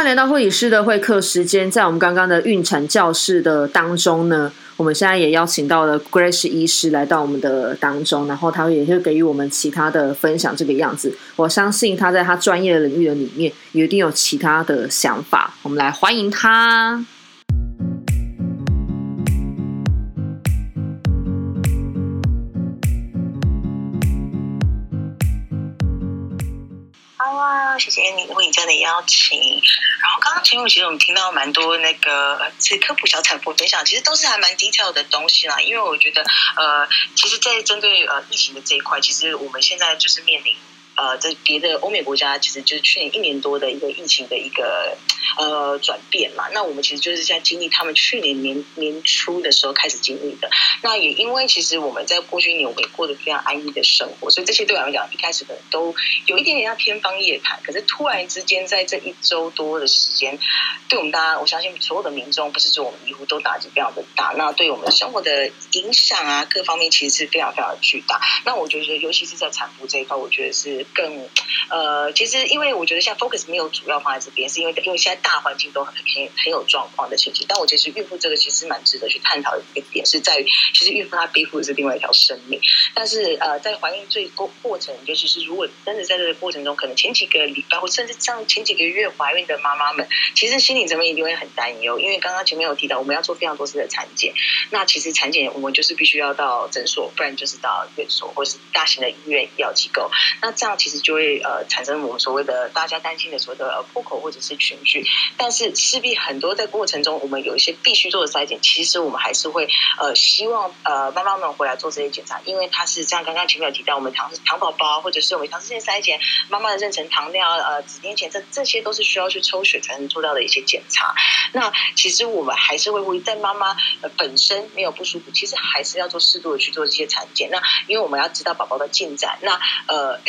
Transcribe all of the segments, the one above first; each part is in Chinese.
欢迎来到护理师的会客时间，在我们刚刚的孕产教室的当中呢，我们现在也邀请到了 Grace 医师来到我们的当中，然后他也会给予我们其他的分享。这个样子，我相信他在他专业的领域的里面，一定有其他的想法。我们来欢迎他。谢谢你为你家的邀请。然后刚刚节目其实我们听到蛮多那个是科普小产妇分享，其实都是还蛮低调的东西啦。因为我觉得呃，其实，在针对呃疫情的这一块，其实我们现在就是面临。呃，在别的欧美国家，其实就是去年一年多的一个疫情的一个呃转变嘛。那我们其实就是在经历他们去年年年初的时候开始经历的。那也因为其实我们在过去一年我们也过得非常安逸的生活，所以这些对我来讲一开始可能都有一点点像天方夜谭。可是突然之间在这一周多的时间，对我们大家，我相信所有的民众，不是说我们医护都打击非常的大。那对我们生活的影响啊，各方面其实是非常非常巨大。那我觉得，尤其是在产妇这一块，我觉得是。更呃，其实因为我觉得现在 focus 没有主要放在这边，是因为因为现在大环境都很很很有状况的情形。但我其实孕妇这个其实蛮值得去探讨的一个点，是在于其实孕妇她背负的是另外一条生命。但是呃，在怀孕最过过程，尤其是如果真的在这个过程中，可能前几个礼拜或甚至像前几个月怀孕的妈妈们，其实心理层面一定会很担忧，因为刚刚前面有提到，我们要做非常多次的产检。那其实产检我们就是必须要到诊所，不然就是到院所或是大型的医院医疗机构。那这样。那其实就会呃产生我们所谓的大家担心的所谓的呃破口或者是群聚，但是势必很多在过程中，我们有一些必须做的筛检，其实我们还是会呃希望呃妈妈们回来做这些检查，因为它是像刚刚前面有提到，我们糖糖宝宝或者是我们糖尿病筛检，妈妈的妊娠糖尿呃子癜前这这些都是需要去抽血才能做到的一些检查。那其实我们还是会呼吁，在妈妈本身没有不舒服，其实还是要做适度的去做这些产检。那因为我们要知道宝宝的进展，那呃。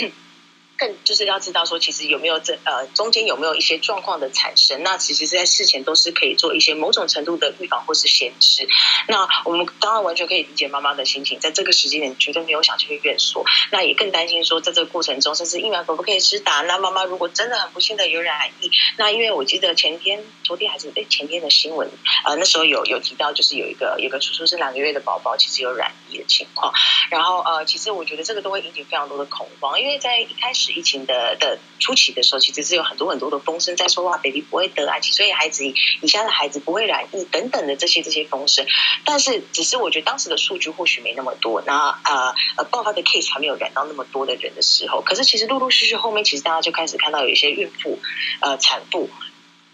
更就是要知道说，其实有没有这呃中间有没有一些状况的产生？那其实是在事前都是可以做一些某种程度的预防或是先知。那我们当然完全可以理解妈妈的心情，在这个时间点绝对没有想去院所，那也更担心说在这个过程中，甚至疫苗可不可以施打？那妈妈如果真的很不幸的有染疫，那因为我记得前天、昨天还是哎前天的新闻，呃那时候有有提到，就是有一个有个出生是两个月的宝宝，其实有染疫的情况。然后呃，其实我觉得这个都会引起非常多的恐慌，因为在一开始。疫情的的初期的时候，其实是有很多很多的风声在说哇，baby 不会得癌症，所以孩子你家的孩子不会染疫等等的这些这些风声。但是，只是我觉得当时的数据或许没那么多，那呃呃爆发的 case 还没有染到那么多的人的时候，可是其实陆陆续续后面，其实大家就开始看到有一些孕妇呃产妇。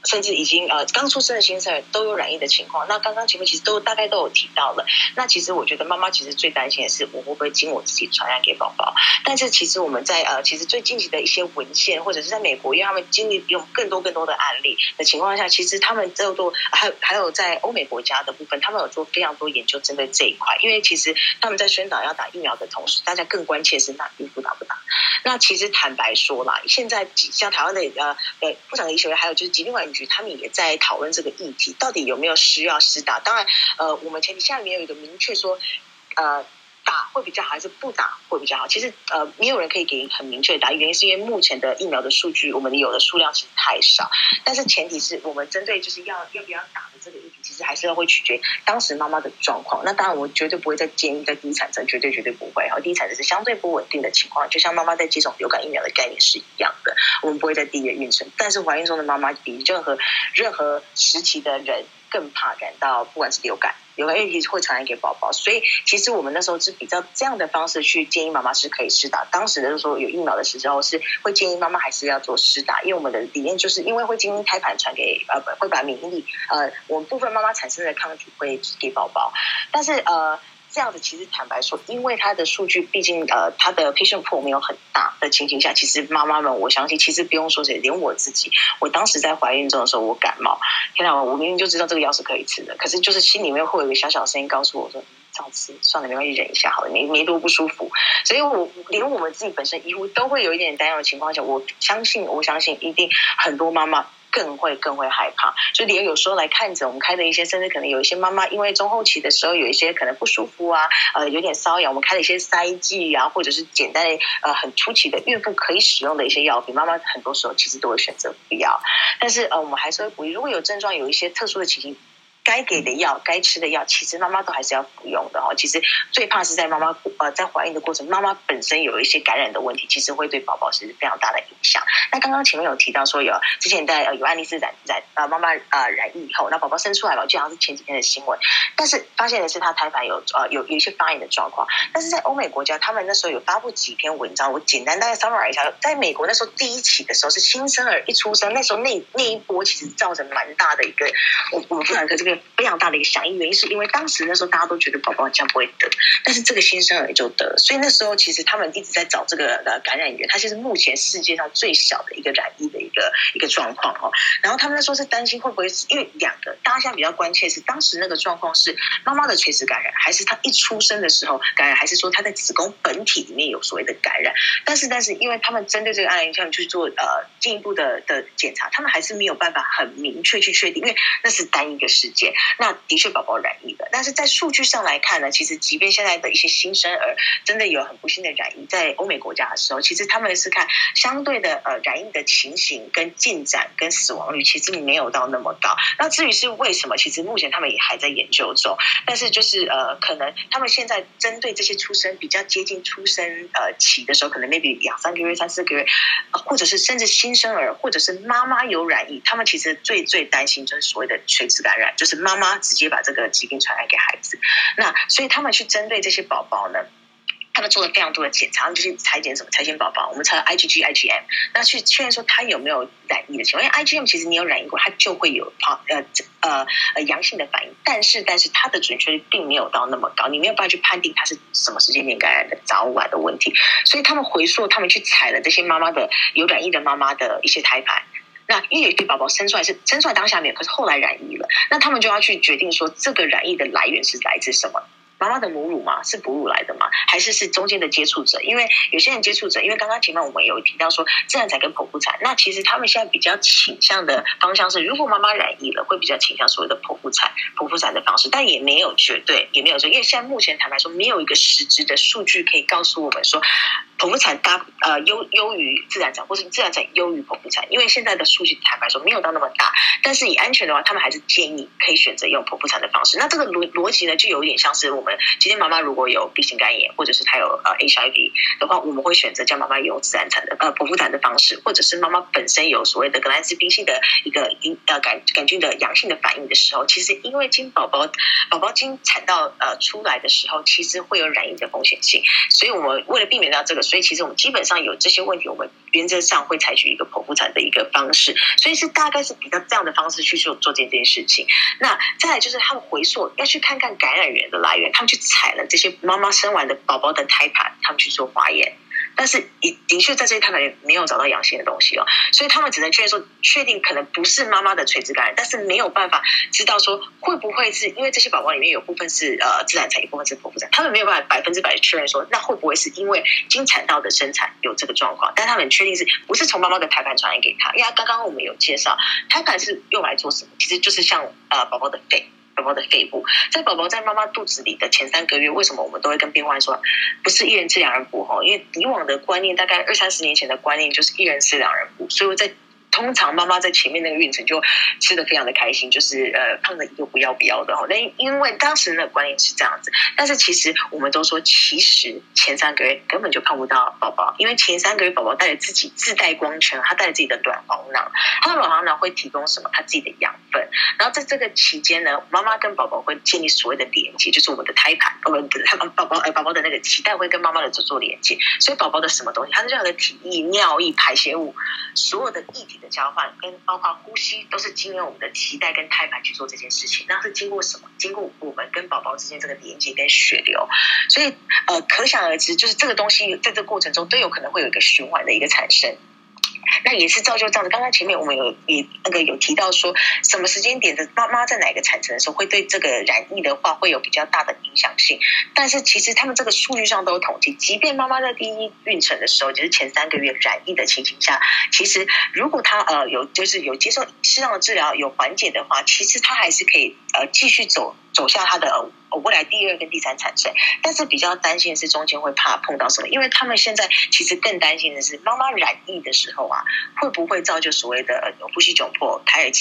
甚至已经呃刚出生的新生儿都有染疫的情况。那刚刚前面其实都大概都有提到了。那其实我觉得妈妈其实最担心的是我会不会经我自己传染给宝宝。但是其实我们在呃其实最近期的一些文献，或者是在美国，因为他们经历有更多更多的案例的情况下，其实他们在做还还有在欧美国家的部分，他们有做非常多研究针对这一块。因为其实他们在宣导要打疫苗的同时，大家更关切是那孕妇打不打。那其实坦白说啦，现在像台湾的呃呃妇产医学，还有就是疾病管理他们也在讨论这个议题，到底有没有需要施打？当然，呃，我们前提下面有一个明确说，呃。打会比较好还是不打会比较好？其实呃，没有人可以给很明确的答案。原因是因为目前的疫苗的数据，我们有的数量其实太少。但是前提是我们针对就是要要不要打的这个议题，其实还是要会取决当时妈妈的状况。那当然，我绝对不会再建议在低产程，绝对绝对不会。然后低产程是相对不稳定的情况，就像妈妈在接种流感疫苗的概念是一样的。我们不会在低原孕程，但是怀孕中的妈妈比任何任何时期的人更怕感到，不管是流感。有个问题会传染给宝宝，所以其实我们那时候是比较这样的方式去建议妈妈是可以施打。当时的时候有疫苗的时候是会建议妈妈还是要做施打，因为我们的理念就是因为会经胎盘传给呃会把免疫力呃我们部分妈妈产生的抗体会给宝宝，但是呃。这样子其实坦白说，因为它的数据毕竟呃，它的 patient pool 没有很大的情形下，其实妈妈们我相信，其实不用说谁，连我自己，我当时在怀孕中的时候，我感冒，天哪，我明明就知道这个药是可以吃的，可是就是心里面会有一个小小声音告诉我说，这样吃算了，没关系，忍一下好了，没没多不舒服。所以我连我们自己本身医护都会有一点担忧的情况下，我相信，我相信一定很多妈妈更会更会害怕。就连有时候来看诊我们开的一些，甚至可能有一些妈妈因为中后期的时候有一些可能不舒服啊，呃，有点瘙痒，我们开了一些塞剂啊，或者是简单呃很初期的孕妇可以使用的一些药品，妈妈很多时候其实都会选择不要。但是呃，我们还是会鼓励，如果有症状，有一些特殊的情形。该给的药、该吃的药，其实妈妈都还是要服用的哈。其实最怕是在妈妈呃在怀孕的过程，妈妈本身有一些感染的问题，其实会对宝宝是非常大的影响。那刚刚前面有提到说有之前在呃有案例是染染呃妈妈呃染疫以后，那宝宝生出来了，就好像是前几天的新闻，但是发现的是他胎盘有呃有有一些发炎的状况。但是在欧美国家，他们那时候有发布几篇文章，我简单大概 summarize 一下。在美国那时候第一起的时候是新生儿一出生，那时候那那一波其实造成蛮大的一个我我们妇产科这边。非常大的一个响应，原因是因为当时那时候大家都觉得宝宝这样不会得，但是这个新生儿就得，所以那时候其实他们一直在找这个呃感染源，它其实目前世界上最小的一个染疫的一个一个状况哦。然后他们那时候是担心会不会是因为两个，大家现在比较关切是当时那个状况是妈妈的垂直感染，还是她一出生的时候感染，还是说她在子宫本体里面有所谓的感染？但是但是因为他们针对这个案例，他们去做呃进一步的的检查，他们还是没有办法很明确去确定，因为那是单一个事件。那的确，宝宝染疫的，但是在数据上来看呢，其实即便现在的一些新生儿真的有很不幸的染疫，在欧美国家的时候，其实他们是看相对的呃染疫的情形跟进展跟死亡率，其实没有到那么高。那至于是为什么，其实目前他们也还在研究中。但是就是呃，可能他们现在针对这些出生比较接近出生呃期的时候，可能 maybe 两三个月、三四个月，或者是甚至新生儿，或者是妈妈有染疫，他们其实最最担心就是所谓的垂直感染，就是妈妈。直接把这个疾病传染给孩子，那所以他们去针对这些宝宝呢，他们做了非常多的检查，就是裁剪什么裁剪宝宝，我们查 IgG、IgM，那去确认说他有没有染疫的情况。因为 IgM 其实你有染疫过，它就会有呃呃呃阳性的反应，但是但是它的准确率并没有到那么高，你没有办法去判定它是什么时间点感染的，早晚的问题。所以他们回溯，他们去采了这些妈妈的有染疫的妈妈的一些胎盘。那因为有些宝宝生出来是生出来当下没有，可是后来染疫了，那他们就要去决定说这个染疫的来源是来自什么？妈妈的母乳吗？是哺乳来的吗？还是是中间的接触者？因为有些人接触者，因为刚刚前面我们有提到说自然产跟剖腹产，那其实他们现在比较倾向的方向是，如果妈妈染疫了，会比较倾向所谓的剖腹产、剖腹产的方式，但也没有绝对，也没有说，因为现在目前坦白说，没有一个实质的数据可以告诉我们说。剖腹产大呃优优于自然产，或是自然产优于剖腹产，因为现在的数据坦白说没有到那么大，但是以安全的话，他们还是建议可以选择用剖腹产的方式。那这个逻逻辑呢，就有点像是我今天妈妈如果有 B 型肝炎，或者是她有呃 HIV 的话，我们会选择叫妈妈用自然产的呃剖腹产的方式，或者是妈妈本身有所谓的格兰氏病性的一个阴呃杆杆菌的阳性的反应的时候，其实因为经宝宝宝宝经产到呃出来的时候，其实会有染疫的风险性，所以我们为了避免到这个。所以其实我们基本上有这些问题，我们原则上会采取一个剖腹产的一个方式，所以是大概是比较这样的方式去做做这件事情。那再来就是他们回溯要去看看感染源的来源，他们去采了这些妈妈生完的宝宝的胎盘，他们去做化验。但是，的的确在这些胎盘里没有找到阳性的东西哦，所以他们只能确认说，确定可能不是妈妈的垂直感染，但是没有办法知道说会不会是因为这些宝宝里面有部分是呃自然产，一部分是剖腹产，他们没有办法百分之百确认说，那会不会是因为经产道的生产有这个状况？但他们确定是不是从妈妈的胎盘传染给他？因为刚刚我们有介绍，胎盘是用来做什么？其实就是像呃宝宝的肺。宝宝的肺部，在宝宝在妈妈肚子里的前三个月，为什么我们都会跟病患说，不是一人吃两人补哈？因为以往的观念，大概二三十年前的观念就是一人吃两人补，所以在。通常妈妈在前面那个孕程就吃的非常的开心，就是呃胖的一个不要不要的哈。那因为当时的观念是这样子，但是其实我们都说，其实前三个月根本就看不到宝宝，因为前三个月宝宝带着自己自带光圈，他带着自己的卵黄囊，他的卵黄囊会提供什么？他自己的养分。然后在这个期间呢，妈妈跟宝宝会建立所谓的连接，就是我们的胎盘，我们他宝宝呃宝宝的那个脐带会跟妈妈的做做连接，所以宝宝的什么东西，他的任何的体液、尿液、排泄物，所有的液体的。交换跟包括呼吸都是经由我们的脐带跟胎盘去做这件事情，那是经过什么？经过我们跟宝宝之间这个连接跟血流，所以呃，可想而知，就是这个东西在这个过程中都有可能会有一个循环的一个产生。那也是造就这样的。刚刚前面我们有也那个有提到说，什么时间点的妈妈在哪个产程的时候，会对这个染疫的话会有比较大的影响性。但是其实他们这个数据上都有统计，即便妈妈在第一孕程的时候，就是前三个月染疫的情形下，其实如果她呃有就是有接受适当的治疗有缓解的话，其实她还是可以呃继续走走下她的。未来第二跟第三产生，但是比较担心是中间会怕碰到什么，因为他们现在其实更担心的是妈妈染疫的时候啊，会不会造就所谓的呼吸窘迫、胎儿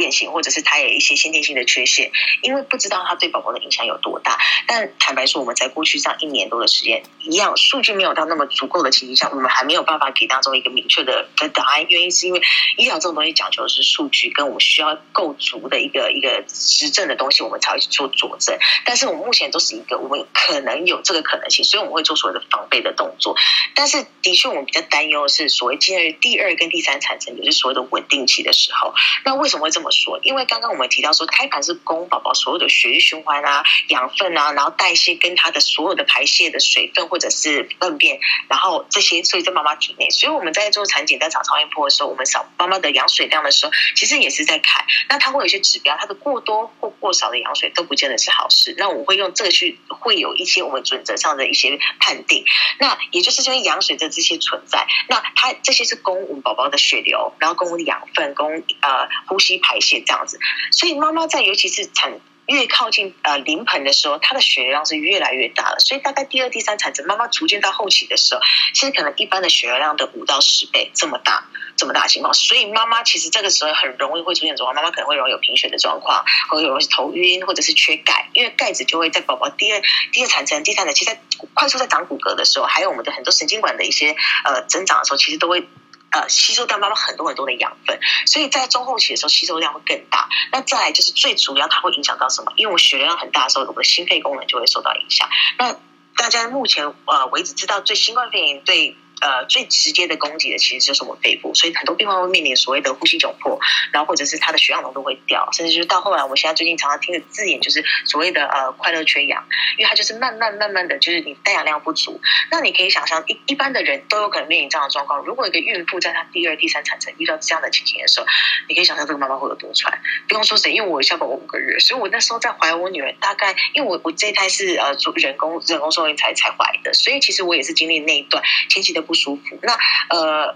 变形，或者是他有一些先天性的缺陷，因为不知道他对宝宝的影响有多大。但坦白说，我们在过去这样一年多的时间，一样数据没有到那么足够的情形下，我们还没有办法给当中一个明确的的答案。原因是因为医疗这种东西讲求的是数据，跟我们需要够足的一个一个实证的东西，我们才会去做佐证。但是我们目前都是一个我们可能有这个可能性，所以我们会做所谓的防备的动作。但是的确，我们比较担忧的是所谓进入第二跟第三产生，也就是所谓的稳定期的时候。那为什么会这么？说，因为刚刚我们提到说，胎盘是供宝宝所有的血液循环啊、养分啊，然后代谢跟他的所有的排泄的水分或者是粪便，然后这些，所以在妈妈体内。所以我们在做产检、在找超音波的时候，我们扫妈妈的羊水量的时候，其实也是在看。那它会有一些指标，它的过多或过少的羊水都不见得是好事。那我会用这个去，会有一些我们准则上的一些判定。那也就是因为羊水的这些存在，那它这些是供我们宝宝的血流，然后供我们养分、供呃呼吸排。这样子，所以妈妈在尤其是产越靠近呃临盆的时候，她的血量是越来越大了。所以大概第二、第三产程，妈妈逐渐到后期的时候，其实可能一般的血流量的五到十倍这么大，这么大情况。所以妈妈其实这个时候很容易会出现状况，妈妈可能会容易有贫血的状况，会容易头晕或者是缺钙，因为钙质就会在宝宝第二、第二产程、第三产，其实在快速在长骨骼的时候，还有我们的很多神经管的一些呃增长的时候，其实都会。呃，吸收掉妈妈很多很多的养分，所以在中后期的时候吸收量会更大。那再来就是最主要，它会影响到什么？因为我血流量很大的时候，我的心肺功能就会受到影响。那大家目前呃为止知道，最新冠肺炎对。呃，最直接的攻击的其实就是我们肺部，所以很多病患会面临所谓的呼吸窘迫，然后或者是他的血氧浓度会掉，甚至就是到后来，我现在最近常常听的字眼就是所谓的呃快乐缺氧，因为它就是慢慢慢慢的就是你带氧量不足。那你可以想象，一一般的人都有可能面临这样的状况。如果一个孕妇在她第二、第三产程遇到这样的情形的时候，你可以想象这个妈妈会有多喘。不用说谁，因为我下宝宝五个月，所以我那时候在怀我女儿，大概因为我我这一胎是呃做人工人工受孕才才怀的，所以其实我也是经历那一段前期的不舒服。那呃。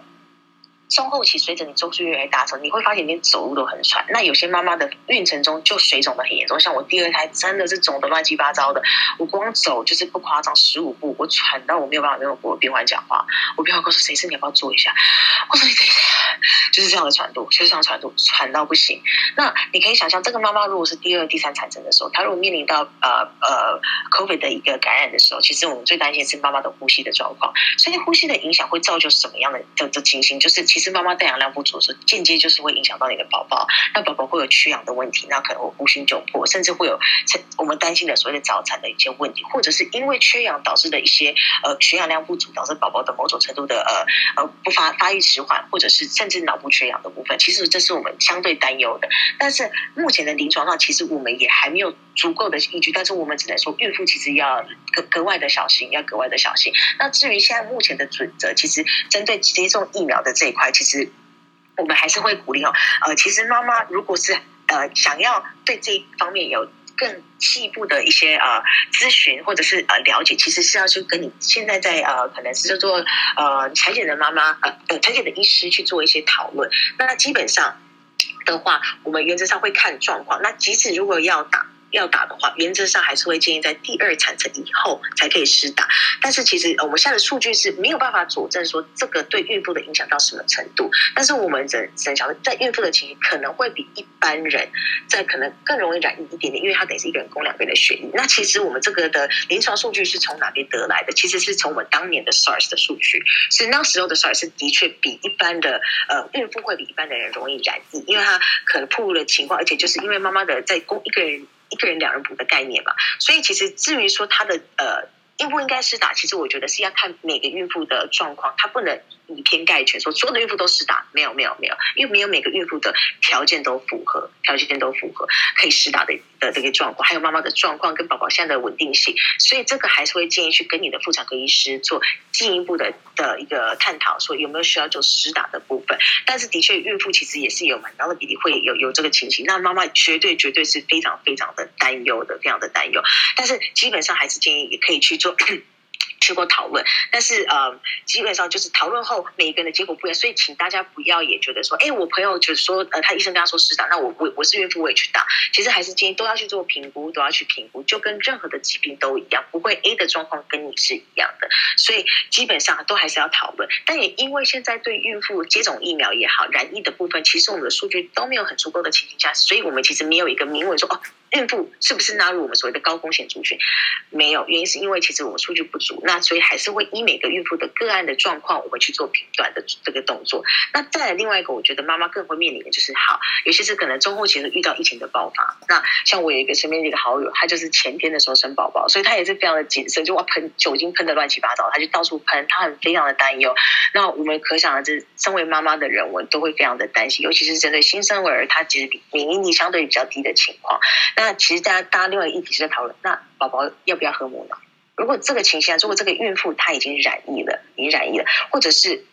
中后期随着你周数越来越大时候，你会发现连走路都很喘。那有些妈妈的孕程中就水肿的很严重，像我第二胎真的是肿的乱七八糟的。我光走就是不夸张，十五步我喘到我没有办法跟我病患讲话。我病患告诉谁是你要不要做一下？我说你等一下，就是这样的喘度，就是这样喘度，喘到不行。那你可以想象，这个妈妈如果是第二、第三产程的时候，她如果面临到呃呃 COVID 的一个感染的时候，其实我们最担心是妈妈的呼吸的状况。所以呼吸的影响会造就什么样的的的情形？就是其实。是妈妈带氧量不足，所以间接就是会影响到你的宝宝。那宝宝会有缺氧的问题，那可能会呼吸窘迫，甚至会有我们担心的所谓的早产的一些问题，或者是因为缺氧导致的一些呃血氧量不足，导致宝宝的某种程度的呃呃不发发育迟缓，或者是甚至脑部缺氧的部分。其实这是我们相对担忧的。但是目前的临床上，其实我们也还没有足够的依据。但是我们只能说，孕妇其实要格格外的小心，要格外的小心。那至于现在目前的准则，其实针对接种疫苗的这一块。其实我们还是会鼓励哦，呃，其实妈妈如果是呃想要对这一方面有更进一步的一些呃咨询或者是呃了解，其实是要去跟你现在在呃可能是叫做呃产检的妈妈呃产检的医师去做一些讨论。那基本上的话，我们原则上会看状况。那即使如果要打。要打的话，原则上还是会建议在第二产程以后才可以施打。但是其实我们现在的数据是没有办法佐证说这个对孕妇的影响到什么程度。但是我们只只想在孕妇的情形可能会比一般人在可能更容易染疫一点点，因为它等于是一个人供两个人的血液。那其实我们这个的临床数据是从哪边得来的？其实是从我们当年的 SARS 的数据，是那时候的 SARS 的确比一般的呃孕妇会比一般的人容易染疫，因为她可能暴露的情况，而且就是因为妈妈的在供一个人。一个人两人补的概念吧，所以其实至于说他的呃应不应该施打？其实我觉得是要看每个孕妇的状况，她不能以偏概全，说所有的孕妇都施打。没有，没有，没有，因为没有每个孕妇的条件都符合，条件都符合可以施打的的这个状况，还有妈妈的状况跟宝宝现在的稳定性，所以这个还是会建议去跟你的妇产科医师做进一步的的一个探讨，说有没有需要做施打的部分。但是的确，孕妇其实也是有蛮高的比例会有有这个情形，那妈妈绝对绝对是非常非常的担忧的，非常的担忧。但是基本上还是建议也可以去做。去过讨论，但是呃，基本上就是讨论后每一个人的结果不一样，所以请大家不要也觉得说，哎，我朋友就是说，呃，他医生跟他说是打，那我我我是孕妇我也去打，其实还是建议都要去做评估，都要去评估，就跟任何的疾病都一样，不会 A 的状况跟你是一样的，所以基本上都还是要讨论。但也因为现在对孕妇接种疫苗也好，染疫的部分，其实我们的数据都没有很足够的情形下，所以我们其实没有一个明文说哦。孕妇是不是纳入我们所谓的高风险族群？没有，原因是因为其实我们数据不足，那所以还是会依每个孕妇的个案的状况，我们去做评断的这个动作。那再来另外一个，我觉得妈妈更会面临的就是，好，尤其是可能中后期遇到疫情的爆发。那像我有一个身边的一个好友，他就是前天的时候生宝宝，所以他也是非常的谨慎，就哇喷酒精喷的乱七八糟，他就到处喷，他很非常的担忧。那我们可想而知，身为妈妈的人，我都会非常的担心，尤其是针对新生儿，他其实比免疫力相对比较低的情况。那那其实大家，大家另外一个议题是在讨论，那宝宝要不要喝母奶？如果这个情形，如果这个孕妇她已经染疫了，已经染疫了，或者是。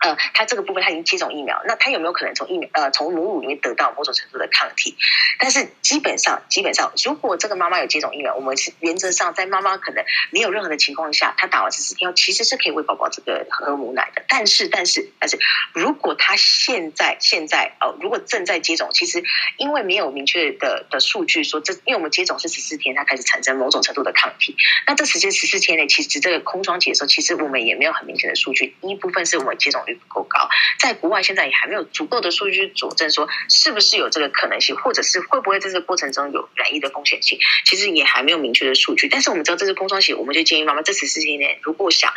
呃，他这个部分他已经接种疫苗，那他有没有可能从疫苗呃从母乳里面得到某种程度的抗体？但是基本上基本上，如果这个妈妈有接种疫苗，我们是原则上在妈妈可能没有任何的情况下，她打完十四天其实是可以喂宝宝这个喝母奶的。但是但是但是，如果她现在现在哦，如果正在接种，其实因为没有明确的的数据说这，因为我们接种是十四天，它开始产生某种程度的抗体。那这时间十四天内，其实这个空窗期的时候，其实我们也没有很明显的数据。一部分是我们接种。不够高，在国外现在也还没有足够的数据佐证说是不是有这个可能性，或者是会不会在这个过程中有染疫的风险性，其实也还没有明确的数据。但是我们知道这是空窗期，我们就建议妈妈这次事情呢如果想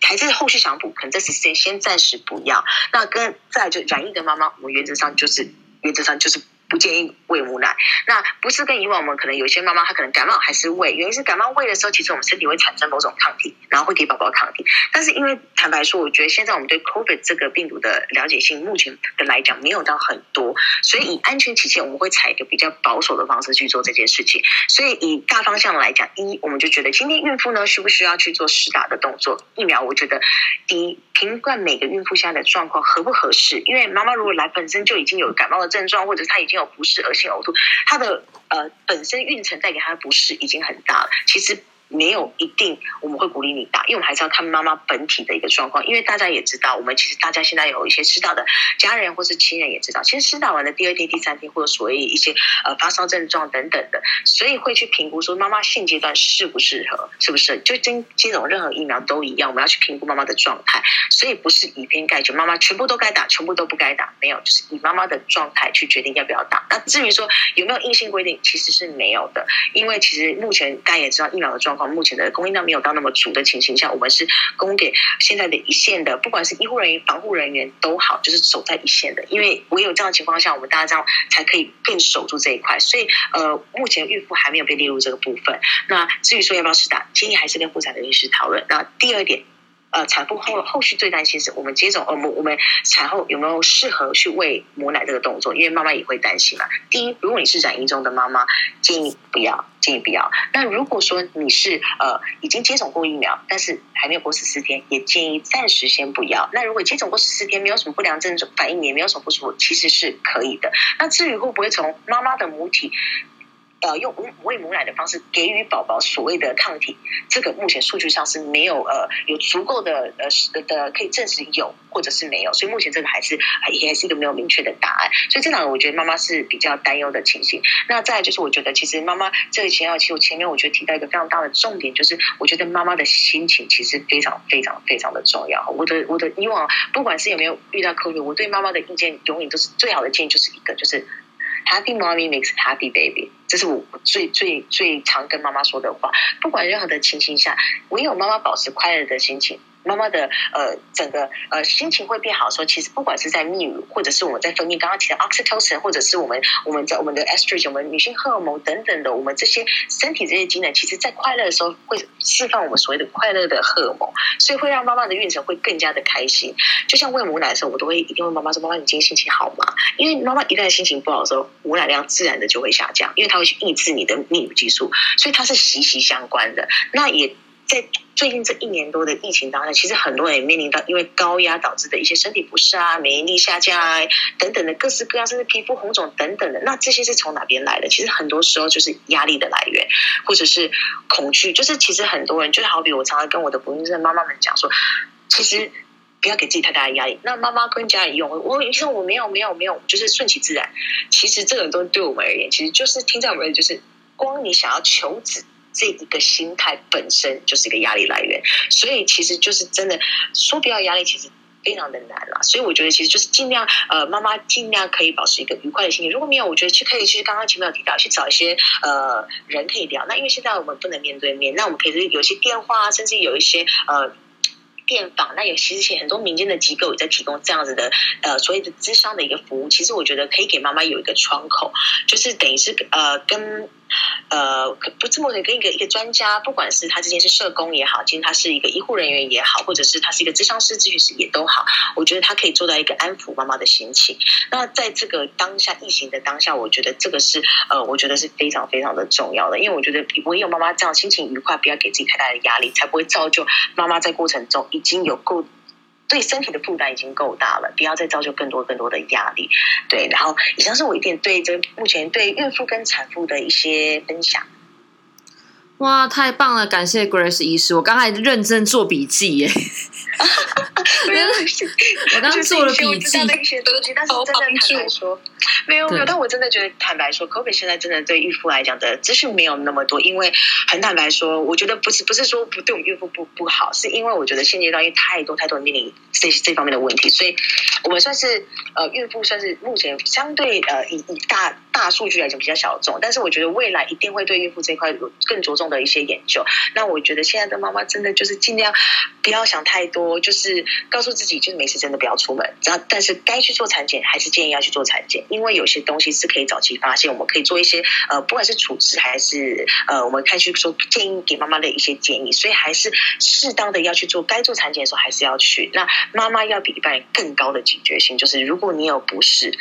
还是后续想补，可能这次事情先暂时不要。那跟再就染疫的妈妈，我们原则上就是原则上就是。不建议喂母奶，那不是跟以往我们可能有些妈妈她可能感冒还是喂，原因是感冒喂的时候，其实我们身体会产生某种抗体，然后会给宝宝抗体。但是因为坦白说，我觉得现在我们对 COVID 这个病毒的了解性，目前的来讲没有到很多，所以以安全起见，我们会采一个比较保守的方式去做这件事情。所以以大方向来讲，一我们就觉得今天孕妇呢需不需要去做施打的动作？疫苗，我觉得第一评判每个孕妇现在的状况合不合适，因为妈妈如果来本身就已经有感冒的症状，或者她已经有不适、恶心呕吐，他的呃本身孕程带给他的不适已经很大了。其实。没有一定，我们会鼓励你打，因为我们还是要看妈妈本体的一个状况。因为大家也知道，我们其实大家现在有一些知道的家人或是亲人也知道，其实施打完的第二天、第三天，或者所谓一些呃发烧症状等等的，所以会去评估说妈妈现阶段适不适合，是不是？就跟接种任何疫苗都一样，我们要去评估妈妈的状态，所以不是以偏概全，妈妈全部都该打，全部都不该打，没有，就是以妈妈的状态去决定要不要打。那至于说有没有硬性规定，其实是没有的，因为其实目前大家也知道疫苗的状况。目前的供应量没有到那么足的情形下，我们是供给现在的一线的，不管是医护人员、防护人员都好，就是守在一线的。因为唯有这样的情况下，我们大家这样才可以更守住这一块。所以，呃，目前孕妇还没有被列入这个部分。那至于说要不要试打，建议还是跟妇产的医师讨论。那第二点。呃，产妇后后续最担心是我们接种，我们我们产后有没有适合去喂母奶这个动作？因为妈妈也会担心嘛。第一，如果你是染疫中的妈妈，建议不要，建议不要。那如果说你是呃已经接种过疫苗，但是还没有过十四天，也建议暂时先不要。那如果接种过十四天，没有什么不良症状反应，也没有什么不舒服，其实是可以的。那至于会不会从妈妈的母体？呃，用母喂母奶的方式给予宝宝所谓的抗体，这个目前数据上是没有呃有足够的呃的可以证实有或者是没有，所以目前这个还是也还是一个没有明确的答案。所以这两个我觉得妈妈是比较担忧的情形。那再就是我觉得其实妈妈这个前要其实我前面我觉得提到一个非常大的重点，就是我觉得妈妈的心情其实非常非常非常的重要。我的我的以往不管是有没有遇到科学，我对妈妈的意见永远都是最好的建议就是一个就是。Happy mommy makes happy baby，这是我最最最常跟妈妈说的话。不管任何的情形下，唯有妈妈保持快乐的心情，妈妈的呃整个呃心情会变好的时候，其实不管是在泌乳，或者是我们在分泌刚刚提到 oxytocin，或者是我们我们在我们的 estrogen，我们女性荷尔蒙等等的，我们这些身体这些机能，其实在快乐的时候会释放我们所谓的快乐的荷尔蒙，所以会让妈妈的孕程会更加的开心。就像喂母奶的时候，我都会一定问妈妈说：“妈妈，你今天心情好吗？”因为妈妈一旦心情不好的时候，母奶量自然的就会下降，因为它会去抑制你的泌乳激素，所以它是息息相关的。那也。在最近这一年多的疫情当中，其实很多人也面临到因为高压导致的一些身体不适啊、免疫力下降啊等等的各式各样，甚至皮肤红肿等等的。那这些是从哪边来的？其实很多时候就是压力的来源，或者是恐惧。就是其实很多人，就好比我常常跟我的不孕症妈妈们讲说，其实不要给自己太大的压力。那妈妈跟家里用，我医生我没有没有没有，就是顺其自然。其实这个东西对我们而言，其实就是听在我们就是光你想要求子。这一个心态本身就是一个压力来源，所以其实就是真的说不要压力，其实非常的难了。所以我觉得其实就是尽量呃，妈妈尽量可以保持一个愉快的心情。如果没有，我觉得去可以去刚刚前面有提到，去找一些呃人可以聊。那因为现在我们不能面对面，那我们可以有些电话，甚至有一些呃电访。那有其实很多民间的机构也在提供这样子的呃所谓的智商的一个服务。其实我觉得可以给妈妈有一个窗口，就是等于是呃跟。呃，不这么的跟一个一个专家，不管是他之前是社工也好，今天他是一个医护人员也好，或者是他是一个智商师、咨询师也都好，我觉得他可以做到一个安抚妈妈的心情。那在这个当下疫情的当下，我觉得这个是呃，我觉得是非常非常的重要的，因为我觉得唯有妈妈这样心情愉快，不要给自己太大的压力，才不会造就妈妈在过程中已经有够。对身体的负担已经够大了，不要再造就更多更多的压力。对，然后以上是我一点对这目前对孕妇跟产妇的一些分享。哇，太棒了！感谢 Grace 医师，我刚才认真做笔记耶。没有，我刚刚做了笔记，但是真的坦白说，没有没有。但我真的觉得坦白说，COVID 现在真的对孕妇来讲的资讯没有那么多，因为很坦白说，我觉得不是不是说不对我们孕妇不不好，是因为我觉得现阶段因为太多太多面临这这方面的问题，所以我们算是呃孕妇算是目前相对呃以以大大数据来讲比较小众，但是我觉得未来一定会对孕妇这块有更着重的一些研究。那我觉得现在的妈妈真的就是尽量不要想太多，我就是。告诉自己，就是没事，真的不要出门。然后，但是该去做产检，还是建议要去做产检，因为有些东西是可以早期发现。我们可以做一些呃，不管是处置还是呃，我们看去说建议给妈妈的一些建议。所以，还是适当的要去做该做产检的时候，还是要去。那妈妈要比一般人更高的警觉性，就是如果你有不适。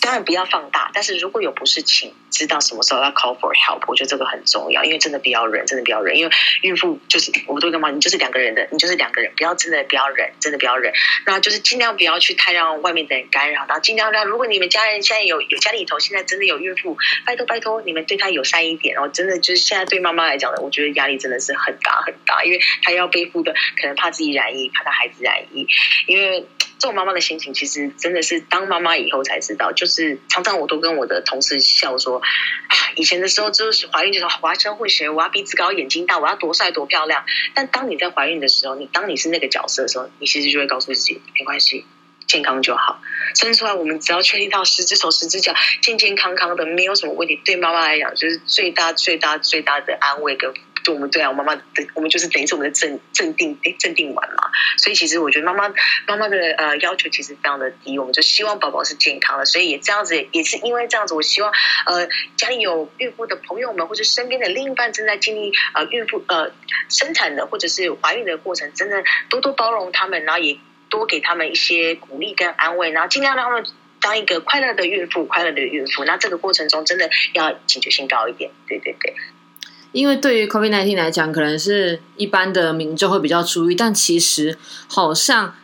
当然不要放大，但是如果有不是，请知道什么时候要 call for help。我觉得这个很重要，因为真的不要忍，真的不要忍。因为孕妇就是，我们都跟妈，你就是两个人的，你就是两个人，不要真的不要忍，真的不要忍。那就是尽量不要去太让外面的人干扰，然后尽量让如果你们家人现在有有家里头现在真的有孕妇，拜托拜托你们对她友善一点。然后真的就是现在对妈妈来讲呢，我觉得压力真的是很大很大，因为她要背负的可能怕自己染疫，怕她孩子染疫，因为。做妈妈的心情，其实真的是当妈妈以后才知道。就是常常我都跟我的同事笑说：“啊，以前的时候就是怀孕就说我要生会学，我要鼻子高、眼睛大，我要多帅多漂亮。”但当你在怀孕的时候，你当你是那个角色的时候，你其实就会告诉自己没关系，健康就好。生出来我们只要确定到十只手、十只脚健健康康的，没有什么问题。对妈妈来讲，就是最大、最大、最大的安慰跟。我们对啊，我妈妈的，我们就是等于是我们的镇镇定镇定完嘛。所以其实我觉得妈妈妈妈的呃要求其实非常的低，我们就希望宝宝是健康的。所以也这样子，也是因为这样子，我希望呃家里有孕妇的朋友们，或者身边的另一半正在经历呃孕妇呃生产的或者是怀孕的过程，真的多多包容他们，然后也多给他们一些鼓励跟安慰，然后尽量让他们当一个快乐的孕妇，快乐的孕妇。那这个过程中真的要警觉性高一点，对对对。因为对于 COVID-19 来讲，可能是一般的民众会比较注意，但其实好像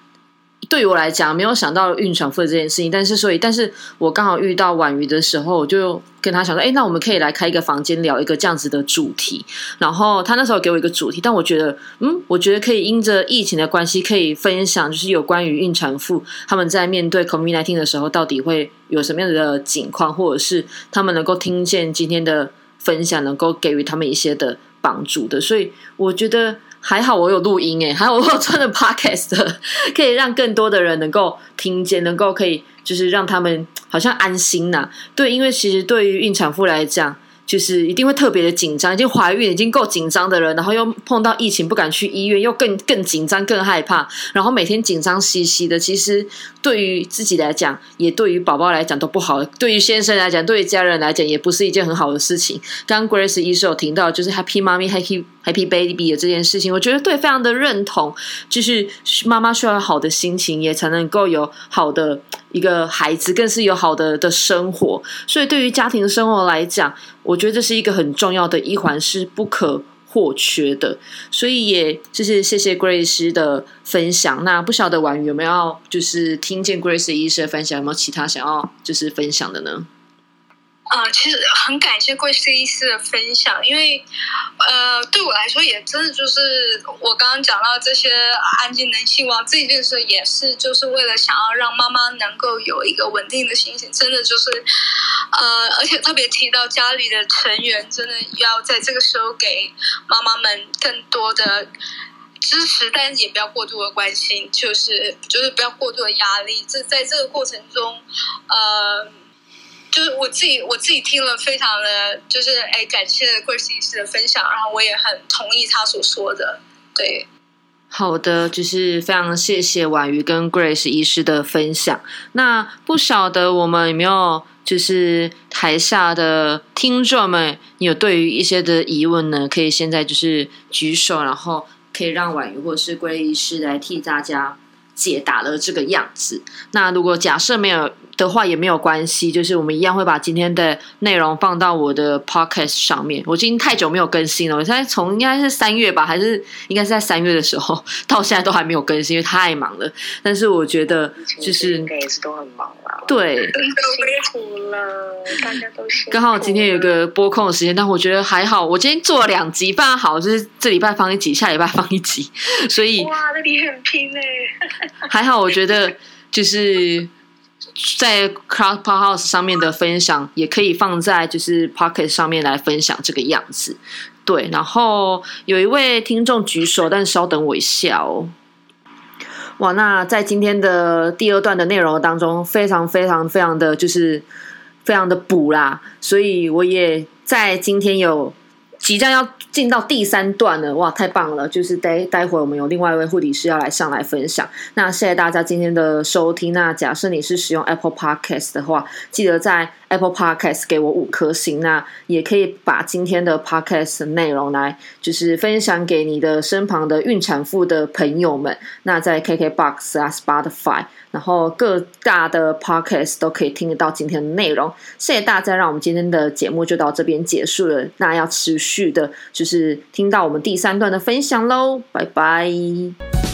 对于我来讲，没有想到孕产妇这件事情。但是，所以，但是我刚好遇到婉瑜的时候，我就跟他想说：“哎，那我们可以来开一个房间，聊一个这样子的主题。”然后他那时候给我一个主题，但我觉得，嗯，我觉得可以因着疫情的关系，可以分享，就是有关于孕产妇他们在面对 COVID-19 的时候，到底会有什么样的情况，或者是他们能够听见今天的。分享能够给予他们一些的帮助的，所以我觉得还好，我有录音诶，还好我有穿的 podcast，可以让更多的人能够听见，能够可以就是让他们好像安心呐。对，因为其实对于孕产妇来讲，就是一定会特别的紧张，已经怀孕已经够紧张的人，然后又碰到疫情不敢去医院，又更更紧张、更害怕，然后每天紧张兮兮的。其实对于自己来讲，也对于宝宝来讲都不好。对于先生来讲，对于家人来讲，也不是一件很好的事情。刚 Grace 医生有听到，就是 Happy 妈咪 Happy Happy Baby 的这件事情，我觉得对，非常的认同。就是妈妈需要好的心情，也才能够有好的一个孩子，更是有好的的生活。所以对于家庭生活来讲，我觉得这是一个很重要的一环，是不可或缺的。所以也就是谢谢 Grace 的分享。那不晓得婉瑜有没有就是听见 Grace 医师的分享，有没有其他想要就是分享的呢？呃，其实很感谢贵司医师的分享，因为呃，对我来说也真的就是我刚刚讲到这些安静能性望这件事，也是就是为了想要让妈妈能够有一个稳定的心情，真的就是呃，而且特别提到家里的成员，真的要在这个时候给妈妈们更多的支持，但是也不要过度的关心，就是就是不要过度的压力，这在这个过程中，呃。就是我自己，我自己听了非常的，就是哎，感谢 Grace 医师的分享，然后我也很同意他所说的。对，好的，就是非常谢谢婉瑜跟 Grace 医师的分享。那不晓得我们有没有就是台下的听众们有对于一些的疑问呢？可以现在就是举手，然后可以让婉瑜或是 Grace 医师来替大家解答了这个样子。那如果假设没有。的话也没有关系，就是我们一样会把今天的内容放到我的 podcast 上面。我今天太久没有更新了，我现在从应该是三月吧，还是应该是在三月的时候，到现在都还没有更新，因为太忙了。但是我觉得就是应该也是都很忙。对，辛苦了，大家都辛苦。刚好今天有个播控的时间，但我觉得还好。我今天做了两集，办好就是这礼拜放一集，下礼拜放一集，所以哇，那你很拼哎。还好，我觉得就是。在 Cloud p o d House 上面的分享，也可以放在就是 Pocket 上面来分享这个样子。对，然后有一位听众举手，但稍等我一下哦。哇，那在今天的第二段的内容当中，非常非常非常的就是非常的补啦，所以我也在今天有。即将要进到第三段了，哇，太棒了！就是待待会我们有另外一位护理师要来上来分享。那谢谢大家今天的收听。那假设你是使用 Apple Podcast 的话，记得在 Apple Podcast 给我五颗星。那也可以把今天的 Podcast 内容来就是分享给你的身旁的孕产妇的朋友们。那在 KKBox 啊、Spotify。然后各大的 podcast 都可以听得到今天的内容，谢谢大家，让我们今天的节目就到这边结束了。那要持续的，就是听到我们第三段的分享喽，拜拜。